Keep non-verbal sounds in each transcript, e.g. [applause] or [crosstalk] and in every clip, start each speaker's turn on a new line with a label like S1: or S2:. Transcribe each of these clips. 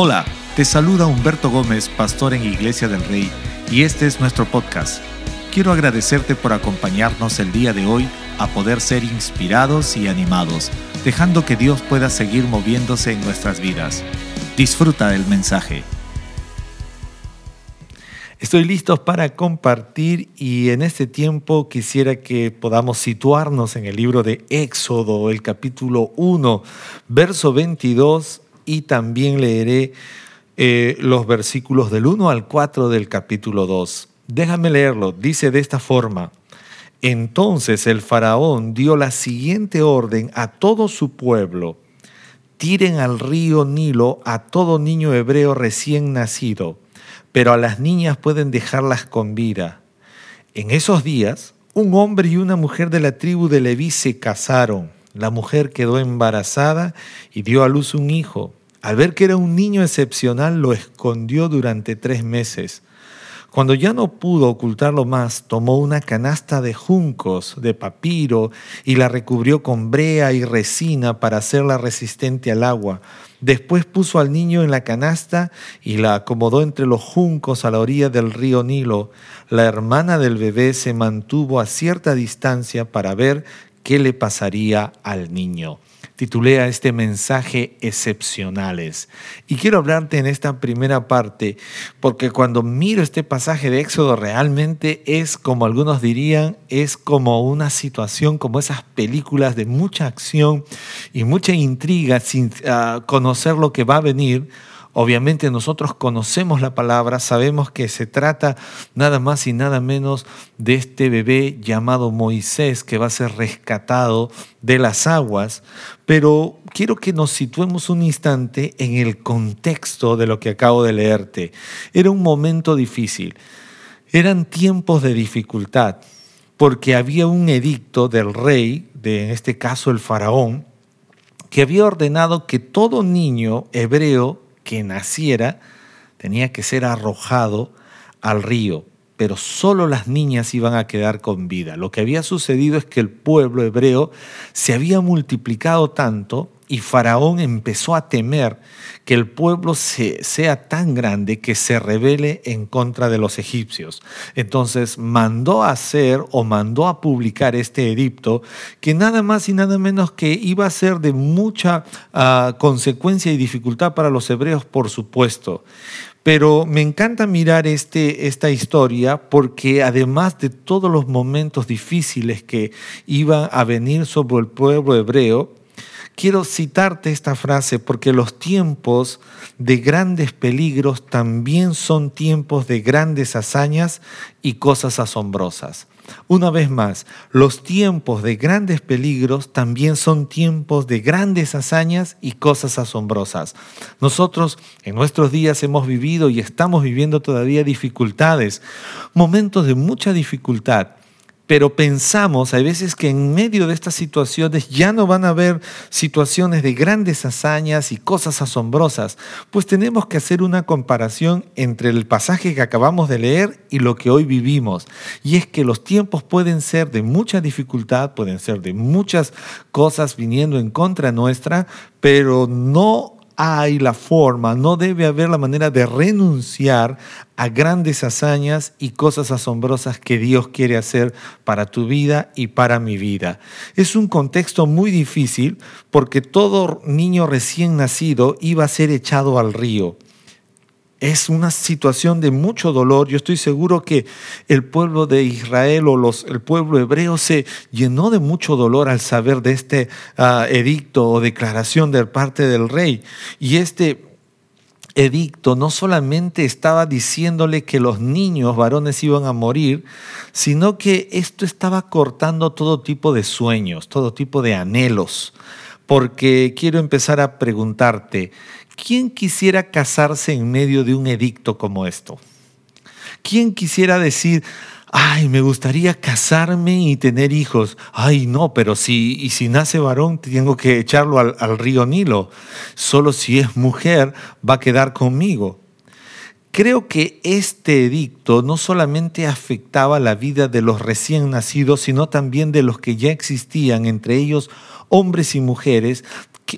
S1: Hola, te saluda Humberto Gómez, pastor en Iglesia del Rey, y este es nuestro podcast. Quiero agradecerte por acompañarnos el día de hoy a poder ser inspirados y animados, dejando que Dios pueda seguir moviéndose en nuestras vidas. Disfruta del mensaje.
S2: Estoy listo para compartir y en este tiempo quisiera que podamos situarnos en el libro de Éxodo, el capítulo 1, verso 22 y también leeré eh, los versículos del 1 al 4 del capítulo 2. Déjame leerlo. Dice de esta forma. Entonces el faraón dio la siguiente orden a todo su pueblo. Tiren al río Nilo a todo niño hebreo recién nacido, pero a las niñas pueden dejarlas con vida. En esos días, un hombre y una mujer de la tribu de Leví se casaron. La mujer quedó embarazada y dio a luz un hijo. Al ver que era un niño excepcional, lo escondió durante tres meses. Cuando ya no pudo ocultarlo más, tomó una canasta de juncos, de papiro, y la recubrió con brea y resina para hacerla resistente al agua. Después puso al niño en la canasta y la acomodó entre los juncos a la orilla del río Nilo. La hermana del bebé se mantuvo a cierta distancia para ver qué le pasaría al niño titulé a este mensaje excepcionales. Y quiero hablarte en esta primera parte, porque cuando miro este pasaje de Éxodo realmente es, como algunos dirían, es como una situación, como esas películas de mucha acción y mucha intriga sin ah, conocer lo que va a venir Obviamente nosotros conocemos la palabra, sabemos que se trata nada más y nada menos de este bebé llamado Moisés que va a ser rescatado de las aguas, pero quiero que nos situemos un instante en el contexto de lo que acabo de leerte. Era un momento difícil, eran tiempos de dificultad, porque había un edicto del rey, de en este caso el faraón, que había ordenado que todo niño hebreo que naciera tenía que ser arrojado al río, pero solo las niñas iban a quedar con vida. Lo que había sucedido es que el pueblo hebreo se había multiplicado tanto y Faraón empezó a temer que el pueblo sea tan grande que se rebele en contra de los egipcios. Entonces mandó a hacer o mandó a publicar este edicto que nada más y nada menos que iba a ser de mucha ah, consecuencia y dificultad para los hebreos, por supuesto. Pero me encanta mirar este, esta historia porque además de todos los momentos difíciles que iban a venir sobre el pueblo hebreo, quiero citarte esta frase porque los tiempos de grandes peligros también son tiempos de grandes hazañas y cosas asombrosas. Una vez más, los tiempos de grandes peligros también son tiempos de grandes hazañas y cosas asombrosas. Nosotros en nuestros días hemos vivido y estamos viviendo todavía dificultades, momentos de mucha dificultad pero pensamos a veces que en medio de estas situaciones ya no van a haber situaciones de grandes hazañas y cosas asombrosas, pues tenemos que hacer una comparación entre el pasaje que acabamos de leer y lo que hoy vivimos. Y es que los tiempos pueden ser de mucha dificultad, pueden ser de muchas cosas viniendo en contra nuestra, pero no hay la forma, no debe haber la manera de renunciar a grandes hazañas y cosas asombrosas que Dios quiere hacer para tu vida y para mi vida. Es un contexto muy difícil porque todo niño recién nacido iba a ser echado al río es una situación de mucho dolor. Yo estoy seguro que el pueblo de Israel o los, el pueblo hebreo se llenó de mucho dolor al saber de este ah, edicto o declaración de parte del rey. Y este edicto no solamente estaba diciéndole que los niños varones iban a morir, sino que esto estaba cortando todo tipo de sueños, todo tipo de anhelos. Porque quiero empezar a preguntarte, ¿quién quisiera casarse en medio de un edicto como esto? ¿Quién quisiera decir, ay, me gustaría casarme y tener hijos? Ay, no, pero si, y si nace varón, tengo que echarlo al, al río Nilo. Solo si es mujer va a quedar conmigo. Creo que este edicto no solamente afectaba la vida de los recién nacidos, sino también de los que ya existían, entre ellos hombres y mujeres,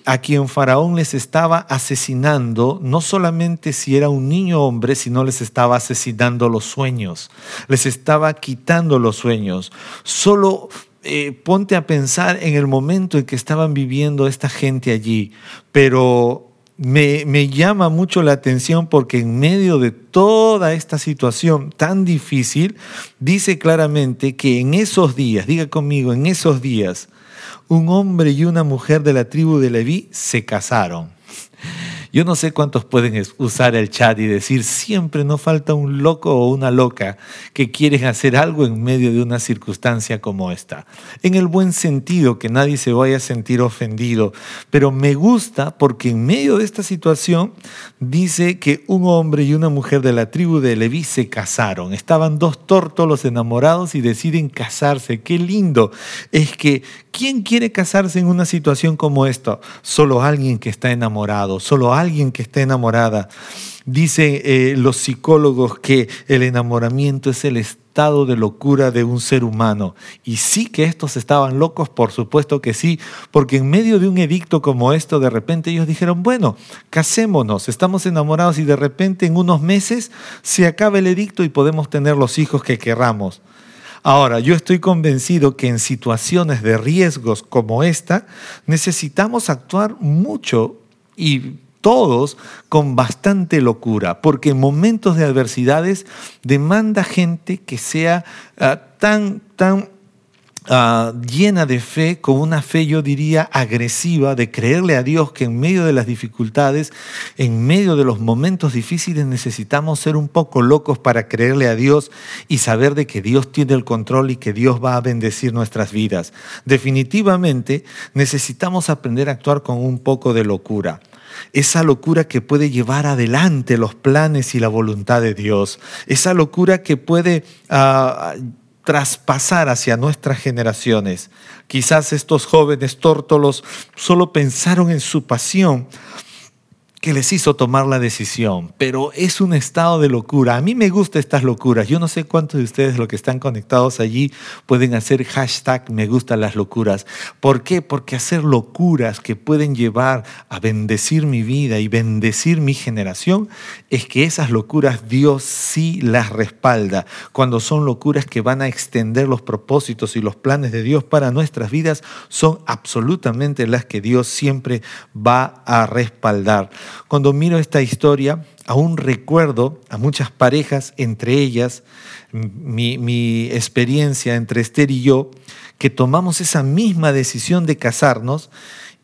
S2: a quien Faraón les estaba asesinando, no solamente si era un niño hombre, sino les estaba asesinando los sueños, les estaba quitando los sueños. Solo eh, ponte a pensar en el momento en que estaban viviendo esta gente allí, pero me, me, llama mucho la atención porque en medio de toda esta situación tan difícil, dice claramente que en esos días, diga conmigo, en esos días, un hombre y una mujer de la tribu de Leví se casaron. Yo no sé cuántos pueden usar el chat y decir, siempre no falta un loco o una loca que quieren hacer algo en medio de una circunstancia como esta. En el buen sentido, que nadie se vaya a sentir ofendido, pero me gusta porque en medio de esta situación dice que un hombre y una mujer de la tribu de Leví se casaron. Estaban dos tórtolos enamorados y deciden casarse. Qué lindo. Es que ¿Quién quiere casarse en una situación como esta? Solo alguien que está enamorado, solo alguien que está enamorada. Dicen eh, los psicólogos que el enamoramiento es el estado de locura de un ser humano. Y sí que estos estaban locos, por supuesto que sí, porque en medio de un edicto como esto, de repente ellos dijeron, bueno, casémonos, estamos enamorados y de repente en unos meses se acaba el edicto y podemos tener los hijos que querramos. Ahora, yo estoy convencido que en situaciones de riesgos como esta, necesitamos actuar mucho y todos con bastante locura, porque en momentos de adversidades demanda gente que sea ah, tan, tan ah, llena de fe, con una fe yo diría agresiva, de creerle a Dios que en medio de las dificultades, en medio de los momentos difíciles necesitamos ser un poco locos para creerle a Dios y saber de que Dios tiene el control y que Dios va a bendecir nuestras vidas. Definitivamente necesitamos aprender a actuar con un poco de locura esa locura que puede llevar adelante los planes y la voluntad de Dios, esa locura que puede ah, traspasar hacia nuestras generaciones. Quizás estos jóvenes tórtolos solo pensaron en su pasión, que les hizo tomar la decisión, pero es un estado de locura. A mí me gustan estas locuras. Yo no sé cuántos de ustedes, los que están conectados allí, pueden hacer hashtag me gustan las locuras. ¿Por qué? Porque hacer locuras que pueden llevar a bendecir mi vida y bendecir mi generación, es que esas locuras Dios sí las respalda. Cuando son locuras que van a extender los propósitos y los planes de Dios para nuestras vidas, son absolutamente las que Dios siempre va a respaldar. Cuando miro esta historia, aún recuerdo a muchas parejas, entre ellas mi, experiencia entre Esther y yo, que tomamos esa misma decisión de casarnos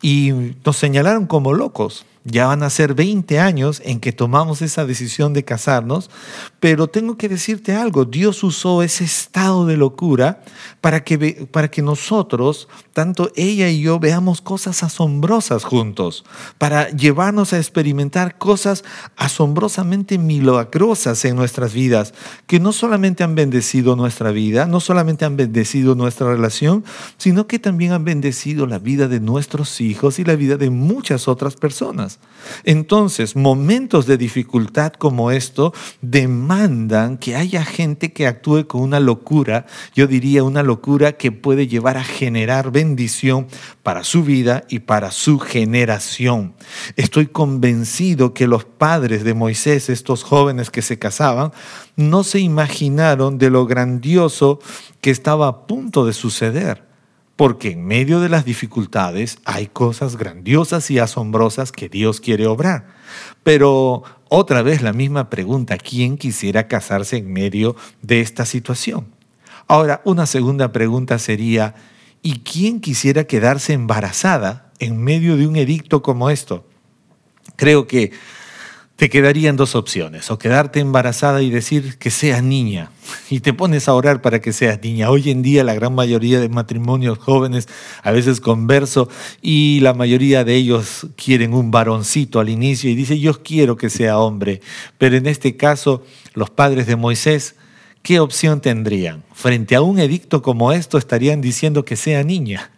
S2: y nos señalaron como locos. Ya van a ser 20 años en que tomamos esa decisión de casarnos, pero tengo que decirte algo, Dios usó ese estado de locura para que, para que nosotros, tanto ella y yo, veamos cosas asombrosas juntos, para llevarnos a experimentar cosas asombrosamente milagrosas en nuestras vidas, que no solamente han bendecido nuestra vida, no solamente han bendecido nuestra relación, sino que también han bendecido la vida de nuestros hijos y la vida de muchas otras personas. Entonces, momentos de dificultad como esto demandan que haya gente que actúe con una locura, yo diría una locura que puede llevar a generar bendición para su vida y para su generación. Estoy convencido que los padres de Moisés, estos jóvenes que se casaban, no se imaginaron de lo grandioso que estaba a punto de suceder porque en medio de las dificultades hay cosas grandiosas y asombrosas que Dios quiere obrar. Pero otra vez la misma pregunta, ¿quién quisiera casarse en medio de esta situación? Ahora, una segunda pregunta sería, ¿y quién quisiera quedarse embarazada en medio de un edicto como esto? Creo que te quedarían dos opciones, o quedarte embarazada y decir que seas niña, [laughs] y te pones a orar para que seas niña. Hoy en día la gran mayoría de matrimonios jóvenes a veces converso y la mayoría de ellos quieren un varoncito al inicio y dice yo quiero que sea hombre, pero en este caso los padres de Moisés, ¿qué opción tendrían? Frente a un edicto como esto estarían diciendo que sea niña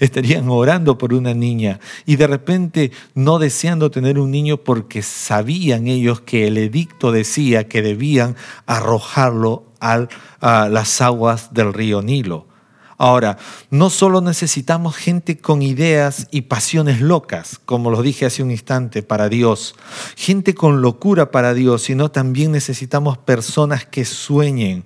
S2: estarían orando por una niña y de repente no deseando tener un niño porque sabían ellos que el edicto decía que debían arrojarlo a las aguas del río Nilo. Ahora, no solo necesitamos gente con ideas y pasiones locas, como lo dije hace un instante, para Dios, gente con locura para Dios, sino también necesitamos personas que sueñen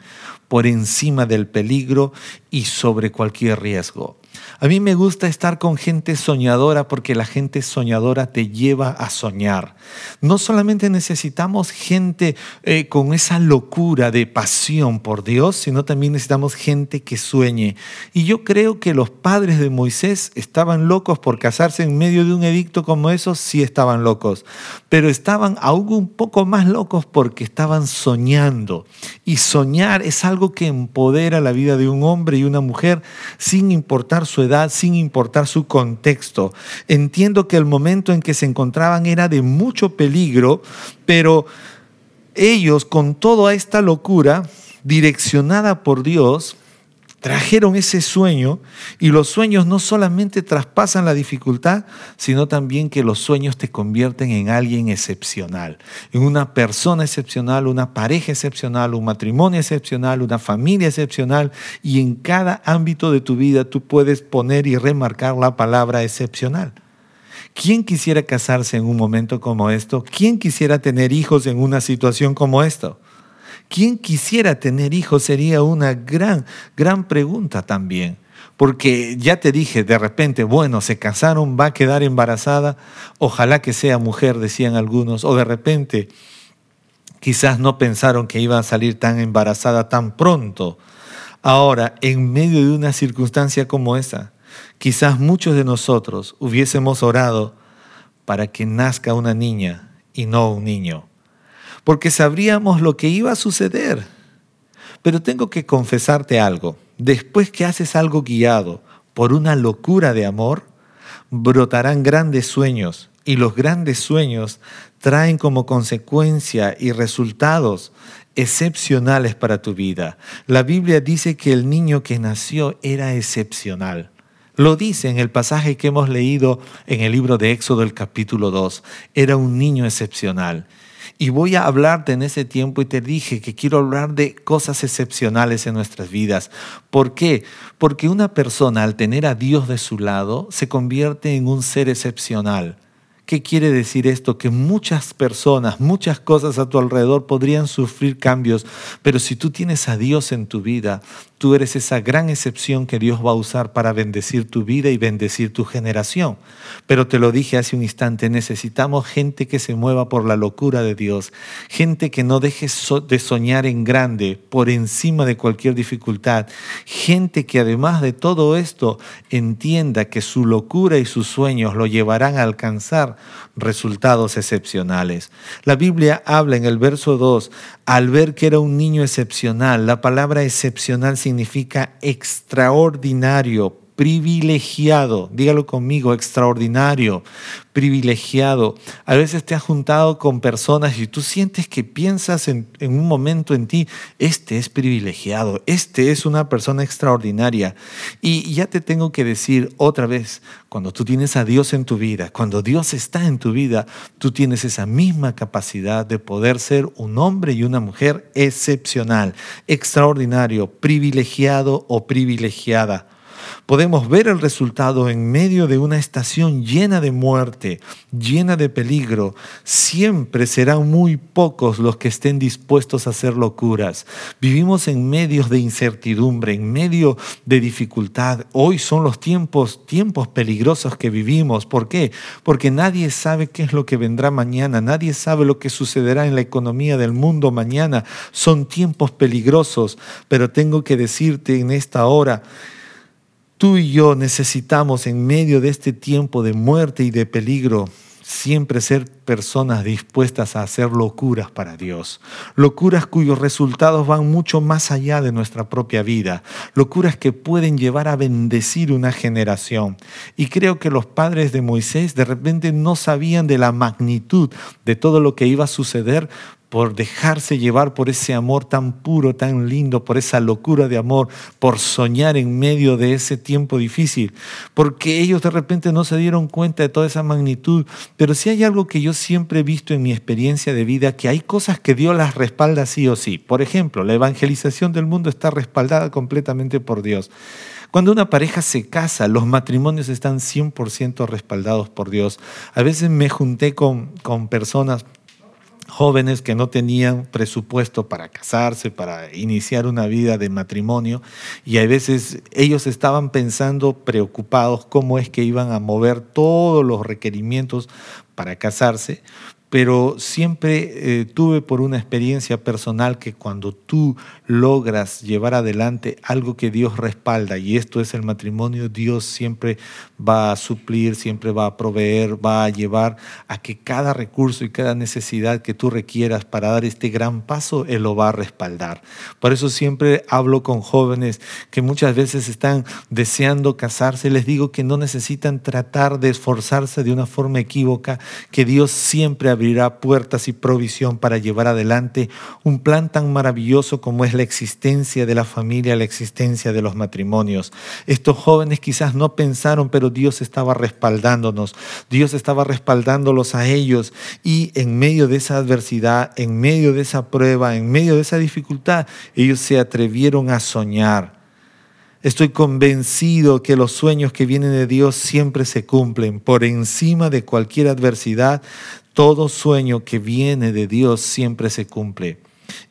S2: por encima del peligro y sobre cualquier riesgo. A mí me gusta estar con gente soñadora porque la gente soñadora te lleva a soñar. No solamente necesitamos gente eh, con esa locura de pasión por Dios, sino también necesitamos gente que sueñe. Y yo creo que los padres de Moisés estaban locos por casarse en medio de un edicto como eso, sí estaban locos, pero estaban aún un poco más locos porque estaban soñando. Y soñar es algo que empodera la vida de un hombre y una mujer sin importar su edad, sin importar su contexto. Entiendo que el momento en que se encontraban era de mucho peligro, pero ellos con toda esta locura, direccionada por Dios, trajeron ese sueño y los sueños no solamente traspasan la dificultad, sino también que los sueños te convierten en alguien excepcional, en una persona excepcional, una pareja excepcional, un matrimonio excepcional, una familia excepcional y en cada ámbito de tu vida tú puedes poner y remarcar la palabra excepcional. ¿Quién quisiera casarse en un momento como esto? ¿Quién quisiera tener hijos en una situación como esto? ¿Quién quisiera tener hijos? Sería una gran, gran pregunta también. Porque ya te dije, de repente, bueno, se casaron, va a quedar embarazada, ojalá que sea mujer, decían algunos, o de repente quizás no pensaron que iba a salir tan embarazada tan pronto. Ahora, en medio de una circunstancia como esa, quizás muchos de nosotros hubiésemos orado para que nazca una niña y no un niño porque sabríamos lo que iba a suceder. Pero tengo que confesarte algo. Después que haces algo guiado por una locura de amor, brotarán grandes sueños y los grandes sueños traen como consecuencia y resultados excepcionales para tu vida. La Biblia dice que el niño que nació era excepcional. Lo dice en el pasaje que hemos leído en el libro de Éxodo el capítulo 2. Era un niño excepcional. Y voy a hablarte en ese tiempo y te dije que quiero hablar de cosas excepcionales en nuestras vidas. ¿Por qué? Porque una persona al tener a Dios de su lado se convierte en un ser excepcional. ¿Qué quiere decir esto? Que muchas personas, muchas cosas a tu alrededor podrían sufrir cambios, pero si tú tienes a Dios en tu vida, tú eres esa gran excepción que Dios va a usar para bendecir tu vida y bendecir tu generación. Pero te lo dije hace un instante, necesitamos gente que se mueva por la locura de Dios, gente que no deje de soñar en grande por encima de cualquier dificultad, gente que además de todo esto entienda que su locura y sus sueños lo llevarán a alcanzar resultados excepcionales. La Biblia habla en el verso 2, al ver que era un niño excepcional, la palabra excepcional significa extraordinario, privilegiado, dígalo conmigo, extraordinario, privilegiado. A veces te has juntado con personas y tú sientes que piensas en, un momento en ti, este es privilegiado, este es una persona extraordinaria. Y ya te tengo que decir otra vez, cuando tú tienes a Dios en tu vida, cuando Dios está en tu vida, tú tienes esa misma capacidad de poder ser un hombre y una mujer excepcional, extraordinario, privilegiado o privilegiada podemos ver el resultado en medio de una estación llena de muerte, llena de peligro. Siempre serán muy pocos los que estén dispuestos a hacer locuras. Vivimos en medios de incertidumbre, en medio de dificultad. Hoy son los tiempos, tiempos peligrosos que vivimos. ¿Por qué? Porque nadie sabe qué es lo que vendrá mañana, nadie sabe lo que sucederá en la economía del mundo mañana. Son tiempos peligrosos, pero tengo que decirte en esta hora, Tú y yo necesitamos en medio de este tiempo de muerte y de peligro siempre ser personas dispuestas a hacer locuras para Dios, locuras cuyos resultados van mucho más allá de nuestra propia vida, locuras que pueden llevar a bendecir una generación. Y creo que los padres de Moisés de repente no sabían de la magnitud de todo lo que iba a suceder por dejarse llevar por ese amor tan puro, tan lindo, por esa locura de amor, por soñar en medio de ese tiempo difícil, porque ellos de repente no se dieron cuenta de toda esa magnitud, pero sí hay algo que yo siempre he visto en mi experiencia de vida, que hay cosas que Dios las respalda sí o sí. Por ejemplo, la evangelización del mundo está respaldada completamente por Dios. Cuando una pareja se casa, los matrimonios están 100% respaldados por Dios. A veces me junté con, con personas jóvenes que no tenían presupuesto para casarse, para iniciar una vida de matrimonio, y a veces ellos estaban pensando, preocupados, cómo es que iban a mover todos los requerimientos para casarse, pero siempre eh, tuve por una experiencia personal que cuando tú logras llevar adelante algo que Dios respalda, y esto es el matrimonio, Dios siempre va a suplir, siempre va a proveer, va a llevar a que cada recurso y cada necesidad que tú requieras para dar este gran paso, Él lo va a respaldar. Por eso siempre hablo con jóvenes que muchas veces están deseando casarse, les digo que no necesitan tratar de esforzarse de una forma equívoca, que Dios siempre abrirá puertas y provisión para llevar adelante un plan tan maravilloso como es la existencia de la familia, la existencia de los matrimonios. Estos jóvenes quizás no pensaron, pero Dios estaba respaldándonos, Dios estaba respaldándolos a ellos y en medio de esa adversidad, en medio de esa prueba, en medio de esa dificultad, ellos se atrevieron a soñar. Estoy convencido que los sueños que vienen de Dios siempre se cumplen. Por encima de cualquier adversidad, todo sueño que viene de Dios siempre se cumple.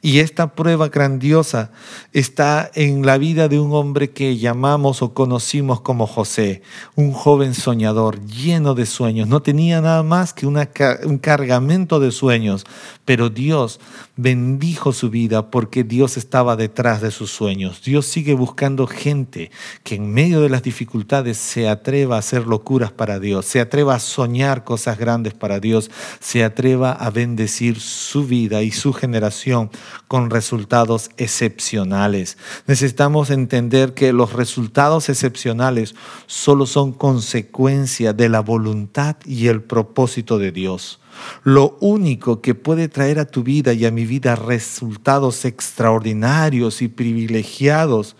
S2: Y esta prueba grandiosa está en la vida de un hombre que llamamos o conocimos como José, un joven soñador lleno de sueños. No tenía nada más que un cargamento de sueños, pero Dios bendijo su vida porque Dios estaba detrás de sus sueños. Dios sigue buscando gente que en medio de las dificultades se atreva a hacer locuras para Dios, se atreva a soñar cosas grandes para Dios, se atreva a bendecir su vida y su generación con resultados excepcionales. Necesitamos entender que los resultados excepcionales solo son consecuencia de la voluntad y el propósito de Dios. Lo único que puede traer a tu vida y a mi vida resultados extraordinarios y privilegiados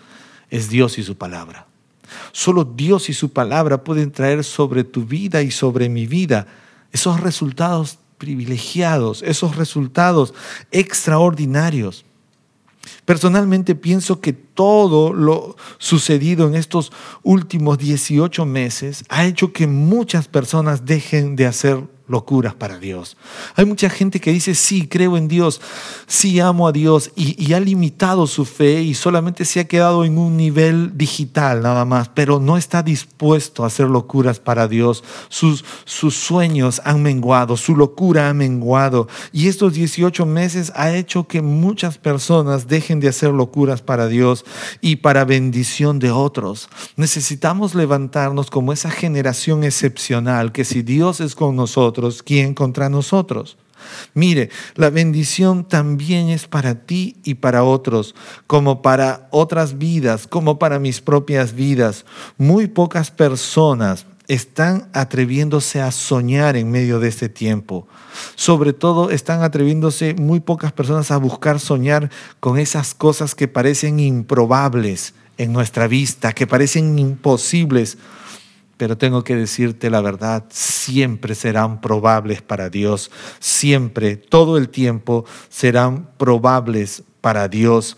S2: es Dios y su palabra. Solo Dios y su palabra pueden traer sobre tu vida y sobre mi vida esos resultados privilegiados, esos resultados extraordinarios. Personalmente pienso que todo lo sucedido en estos últimos 18 meses ha hecho que muchas personas dejen de hacer locuras para Dios. Hay mucha gente que dice, sí, creo en Dios, sí amo a Dios y, ha limitado su fe y solamente se ha quedado en un nivel digital nada más, pero no está dispuesto a hacer locuras para Dios. Sus, sus sueños han menguado, su locura ha menguado y estos 18 meses ha hecho que muchas personas dejen de hacer locuras para Dios y para bendición de otros. Necesitamos levantarnos como esa generación excepcional que si Dios es con nosotros, ¿quién contra nosotros? Mire, la bendición también es para ti y para otros, como para otras vidas, como para mis propias vidas. Muy pocas personas están atreviéndose a soñar en medio de este tiempo. Sobre todo están atreviéndose muy pocas personas a buscar soñar con esas cosas que parecen improbables en nuestra vista, que parecen imposibles pero tengo que decirte la verdad, siempre serán probables para Dios, siempre, todo el tiempo serán probables para Dios.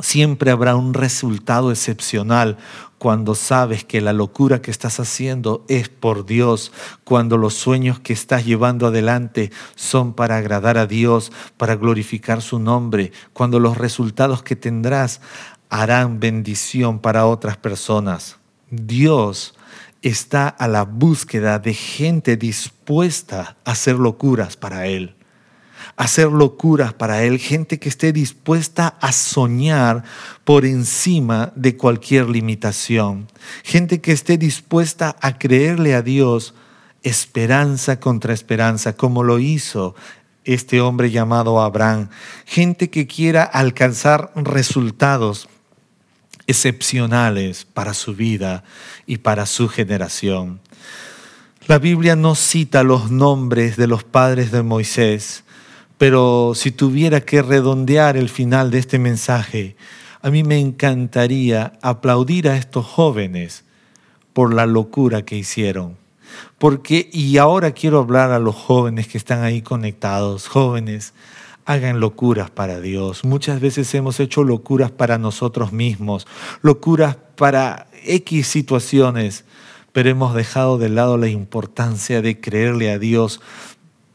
S2: Siempre habrá un resultado excepcional cuando sabes que la locura que estás haciendo es por Dios, cuando los sueños que estás llevando adelante son para agradar a Dios, para glorificar su nombre, cuando los resultados que tendrás harán bendición para otras personas. Dios está a la búsqueda de gente dispuesta a hacer locuras para Él. Hacer locuras para Él, gente que esté dispuesta a soñar por encima de cualquier limitación. Gente que esté dispuesta a creerle a Dios esperanza contra esperanza, como lo hizo este hombre llamado Abraham. Gente que quiera alcanzar resultados excepcionales para su vida y para su generación. La Biblia no cita los nombres de los padres de Moisés, Pero si tuviera que redondear el final de este mensaje, a mí me encantaría aplaudir a estos jóvenes por la locura que hicieron. Porque, y ahora quiero hablar a los jóvenes que están ahí conectados, jóvenes, hagan locuras para Dios. Muchas veces hemos hecho locuras para nosotros mismos, locuras para X situaciones, pero hemos dejado de lado la importancia de creerle a Dios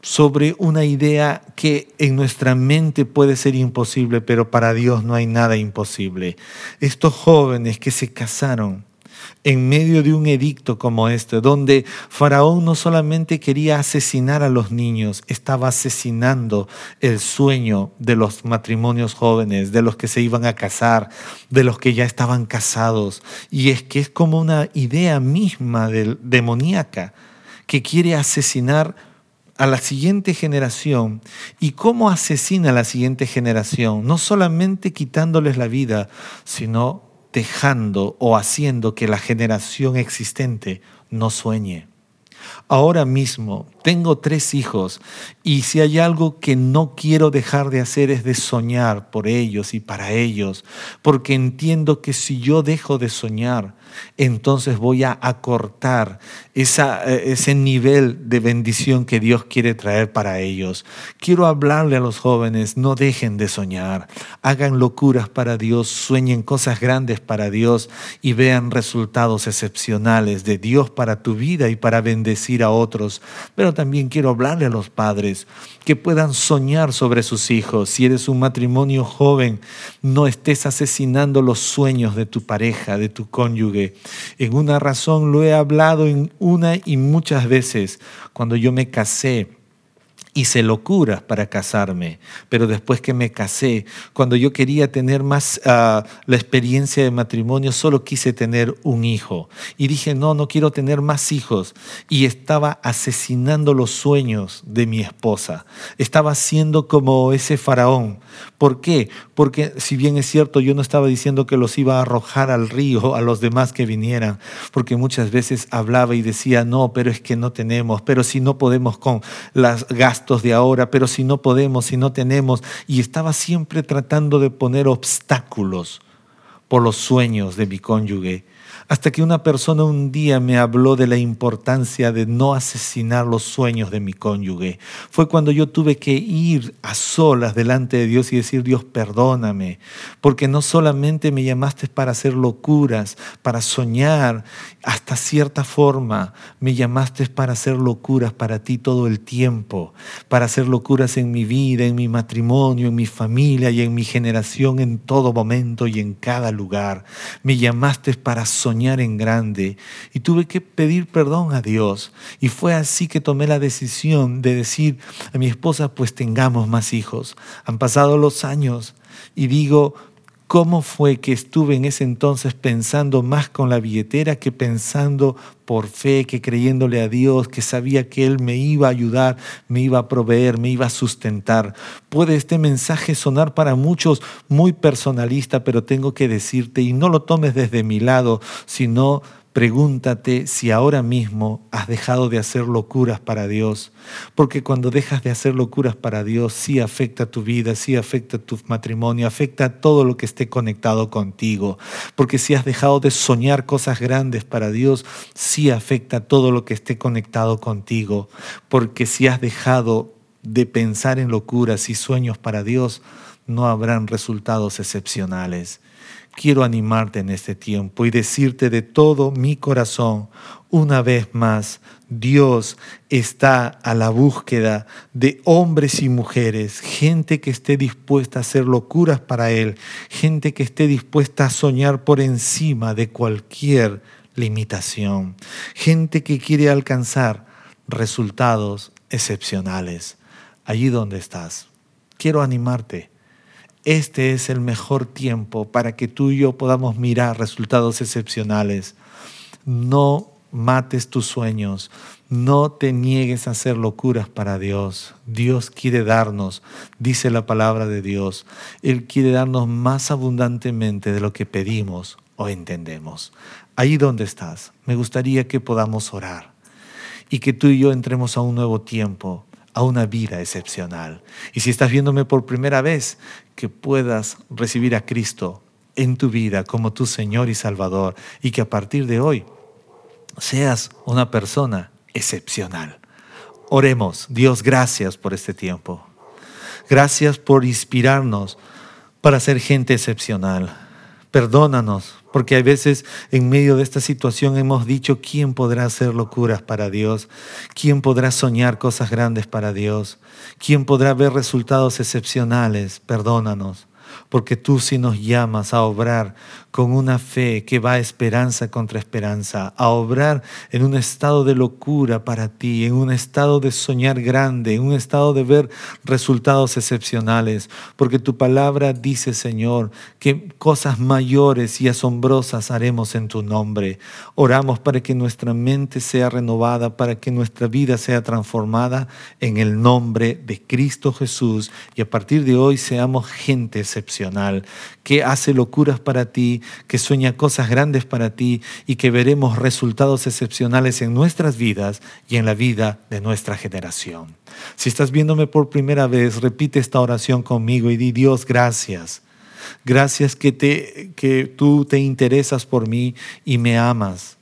S2: sobre una idea que en nuestra mente puede ser imposible, pero para Dios no hay nada imposible. Estos jóvenes que se casaron en medio de un edicto como este, donde Faraón no solamente quería asesinar a los niños, estaba asesinando el sueño de los matrimonios jóvenes, de los que se iban a casar, de los que ya estaban casados. Y es que es como una idea misma demoníaca que quiere asesinar a la siguiente generación. ¿Y cómo asesina a la siguiente generación? No solamente quitándoles la vida, sino dejando o haciendo que la generación existente no sueñe. Ahora mismo tengo tres hijos y si hay algo que no quiero dejar de hacer es de soñar por ellos y para ellos, porque entiendo que si yo dejo de soñar, entonces voy a acortar eh, ese nivel de bendición que Dios quiere traer para ellos. Quiero hablarle a los jóvenes, no dejen de soñar, hagan locuras para Dios, sueñen cosas grandes para Dios y vean resultados excepcionales de Dios para tu vida y para bendecir a otros. Pero también quiero hablarle a los padres que puedan soñar sobre sus hijos. Si eres un matrimonio joven, no estés asesinando los sueños de tu pareja, de tu cónyuge. En una razón lo he hablado en una y muchas veces. Cuando yo me casé, hice locuras para casarme, pero después que me casé, cuando yo quería tener más ah, la experiencia de matrimonio, solo quise tener un hijo. Y dije, no, no quiero tener más hijos. Y estaba asesinando los sueños de mi esposa. Estaba siendo como ese faraón. ¿Por qué? Porque si bien es cierto, yo no estaba diciendo que los iba a arrojar al río a los demás que vinieran, porque muchas veces hablaba y decía, no, pero es que no tenemos, pero si no podemos con las gastos de ahora, pero si no podemos, si no tenemos, y estaba siempre tratando de poner obstáculos por los sueños de mi cónyuge hasta que una persona un día me habló de la importancia de no asesinar los sueños de mi cónyuge. Fue cuando yo tuve que ir a solas delante de Dios y decir, Dios, perdóname, porque no solamente me llamaste para hacer locuras, para soñar, hasta cierta forma, me llamaste para hacer locuras para ti todo el tiempo, para hacer locuras en mi vida, en mi matrimonio, en mi familia y en mi generación, en todo momento y en cada lugar. Me llamaste para soñar en grande y tuve que pedir perdón a Dios. Y fue así que tomé la decisión de decir a mi esposa, pues tengamos más hijos. Han pasado los años y digo, ¿Cómo fue que estuve en ese entonces pensando más con la billetera que pensando por fe, que creyéndole a Dios, que sabía que Él me iba a ayudar, me iba a proveer, me iba a sustentar? Puede este mensaje sonar para muchos muy personalista, pero tengo que decirte, y no lo tomes desde mi lado, sino Pregúntate si ahora mismo has dejado de hacer locuras para Dios, porque cuando dejas de hacer locuras para Dios, sí afecta tu vida, sí afecta tu matrimonio, afecta todo lo que esté conectado contigo, porque si has dejado de soñar cosas grandes para Dios, sí afecta todo lo que esté conectado contigo, porque si has dejado de pensar en locuras y sueños para Dios, no habrán resultados excepcionales quiero animarte en este tiempo y decirte de todo mi corazón, una vez más, Dios está a la búsqueda de hombres y mujeres, gente que esté dispuesta a hacer locuras para Él, gente que esté dispuesta a soñar por encima de cualquier limitación, gente que quiere alcanzar resultados excepcionales. Allí donde estás, quiero animarte este es el mejor tiempo para que tú y yo podamos mirar resultados excepcionales. No mates tus sueños, no te niegues a hacer locuras para Dios. Dios quiere darnos, dice la palabra de Dios, Él quiere darnos más abundantemente de lo que pedimos o entendemos. Ahí donde estás, me gustaría que podamos orar y que tú y yo entremos a un nuevo tiempo a una vida excepcional. Y si estás viéndome por primera vez, que puedas recibir a Cristo en tu vida como tu Señor y Salvador y que a partir de hoy seas una persona excepcional. Oremos, Dios, gracias por este tiempo. Gracias por inspirarnos para ser gente excepcional. Perdónanos, porque hay veces en medio de esta situación hemos dicho, ¿quién podrá hacer locuras para Dios? ¿Quién podrá soñar cosas grandes para Dios? ¿Quién podrá ver resultados excepcionales? Perdónanos porque tú sí nos llamas a obrar con una fe que va esperanza contra esperanza, a obrar en un estado de locura para ti, en un estado de soñar grande, en un estado de ver resultados excepcionales, porque tu palabra dice, Señor, que cosas mayores y asombrosas haremos en tu nombre. Oramos para que nuestra mente sea renovada, para que nuestra vida sea transformada en el nombre de Cristo Jesús y a partir de hoy seamos gente que hace locuras para ti, que sueña cosas grandes para ti y que veremos resultados excepcionales en nuestras vidas y en la vida de nuestra generación. Si estás viéndome por primera vez, repite esta oración conmigo y di Dios gracias. Gracias que, te, que tú te interesas por mí y me amas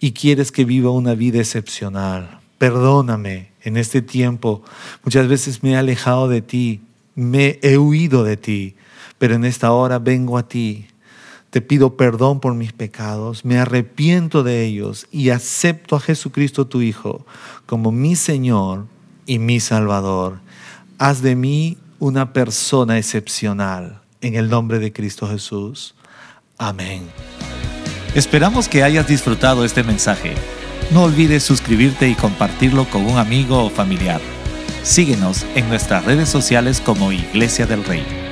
S2: y quieres que viva una vida excepcional. Perdóname en este tiempo. Muchas veces me he alejado de ti, me he huido de ti, pero en esta hora vengo a ti te pido perdón por mis pecados, me arrepiento de ellos y acepto a Jesucristo tu Hijo como mi Señor y mi Salvador. Haz de mí una persona excepcional en el nombre de Cristo Jesús. Amén.
S1: Esperamos que hayas disfrutado este mensaje. No olvides suscribirte y compartirlo con un amigo o familiar. Síguenos en nuestras redes sociales como Iglesia del Rey.